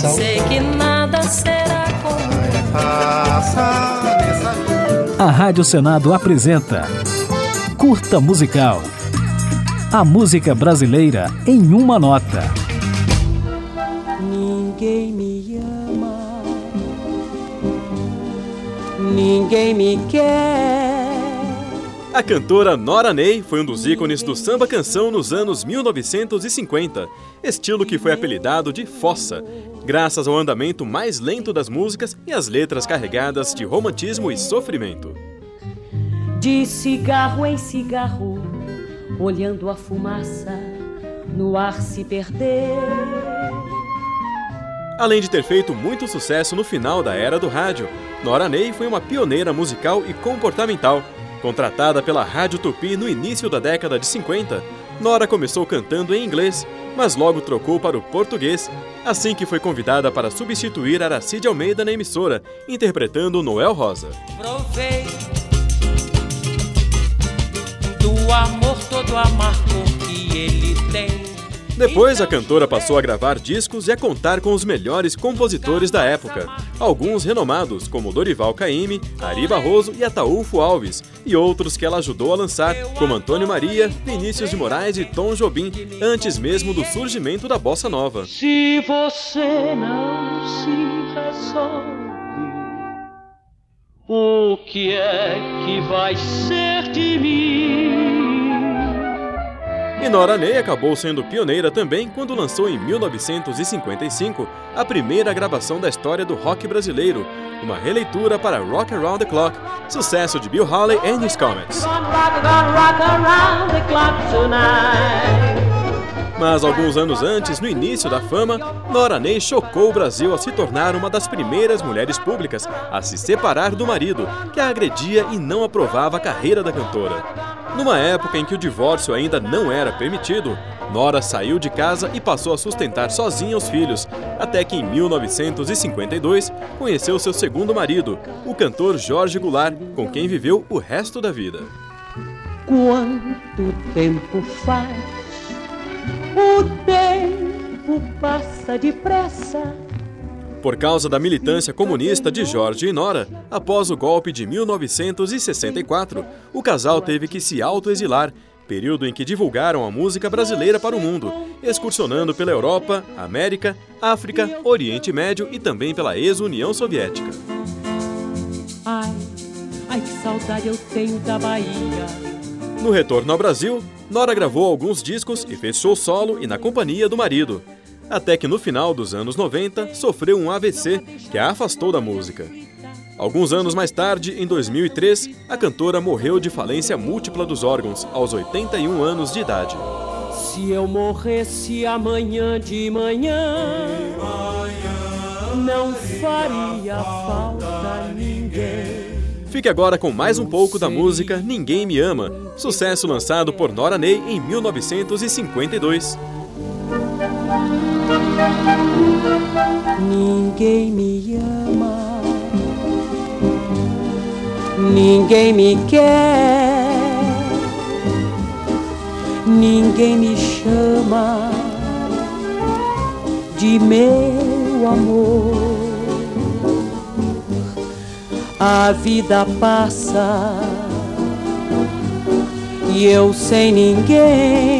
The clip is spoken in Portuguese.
coração. Sei que nada será como Passa nessa vida. A Rádio Senado apresenta Curta Musical. A música brasileira em uma nota. Ninguém me ama, ninguém me quer. A cantora Nora Ney foi um dos ícones do samba canção nos anos 1950, estilo que foi apelidado de fossa, graças ao andamento mais lento das músicas e às letras carregadas de romantismo e sofrimento. De cigarro em cigarro, olhando a fumaça no ar se perder. Além de ter feito muito sucesso no final da era do rádio, Nora Ney foi uma pioneira musical e comportamental. Contratada pela Rádio Tupi no início da década de 50, Nora começou cantando em inglês, mas logo trocou para o português, assim que foi convidada para substituir Aracide Almeida na emissora, interpretando Noel Rosa. Provei do amor todo amargo que ele tem. Depois, a cantora passou a gravar discos e a contar com os melhores compositores da época, alguns renomados, como Dorival Caymmi, Ari Barroso e Ataúfo Alves, e outros que ela ajudou a lançar, como Antônio Maria, Vinícius de Moraes e Tom Jobim, antes mesmo do surgimento da bossa nova. Se você não se resolve, o que é que vai ser de mim? Nora Ney acabou sendo pioneira também quando lançou em 1955 a primeira gravação da história do rock brasileiro, uma releitura para Rock Around the Clock, sucesso de Bill Haley and His Comets. Mas alguns anos antes, no início da fama, Nora Ney chocou o Brasil a se tornar uma das primeiras mulheres públicas a se separar do marido, que a agredia e não aprovava a carreira da cantora. Numa época em que o divórcio ainda não era permitido, Nora saiu de casa e passou a sustentar sozinha os filhos, até que em 1952 conheceu seu segundo marido, o cantor Jorge Goulart, com quem viveu o resto da vida. Quanto tempo faz? O tempo passa depressa. Por causa da militância comunista de Jorge e Nora, após o golpe de 1964, o casal teve que se autoexilar, período em que divulgaram a música brasileira para o mundo, excursionando pela Europa, América, África, Oriente Médio e também pela ex-União Soviética. Ai, ai que saudade eu tenho da Bahia. No retorno ao Brasil, Nora gravou alguns discos e fez show solo e na companhia do marido. Até que no final dos anos 90 sofreu um AVC que a afastou da música. Alguns anos mais tarde, em 2003, a cantora morreu de falência múltipla dos órgãos, aos 81 anos de idade. Se eu morresse amanhã de manhã, não faria falta ninguém. Fique agora com mais um pouco da música Ninguém Me Ama, sucesso lançado por Nora Ney em 1952. Ninguém me ama, ninguém me quer, ninguém me chama de meu amor. A vida passa e eu sem ninguém.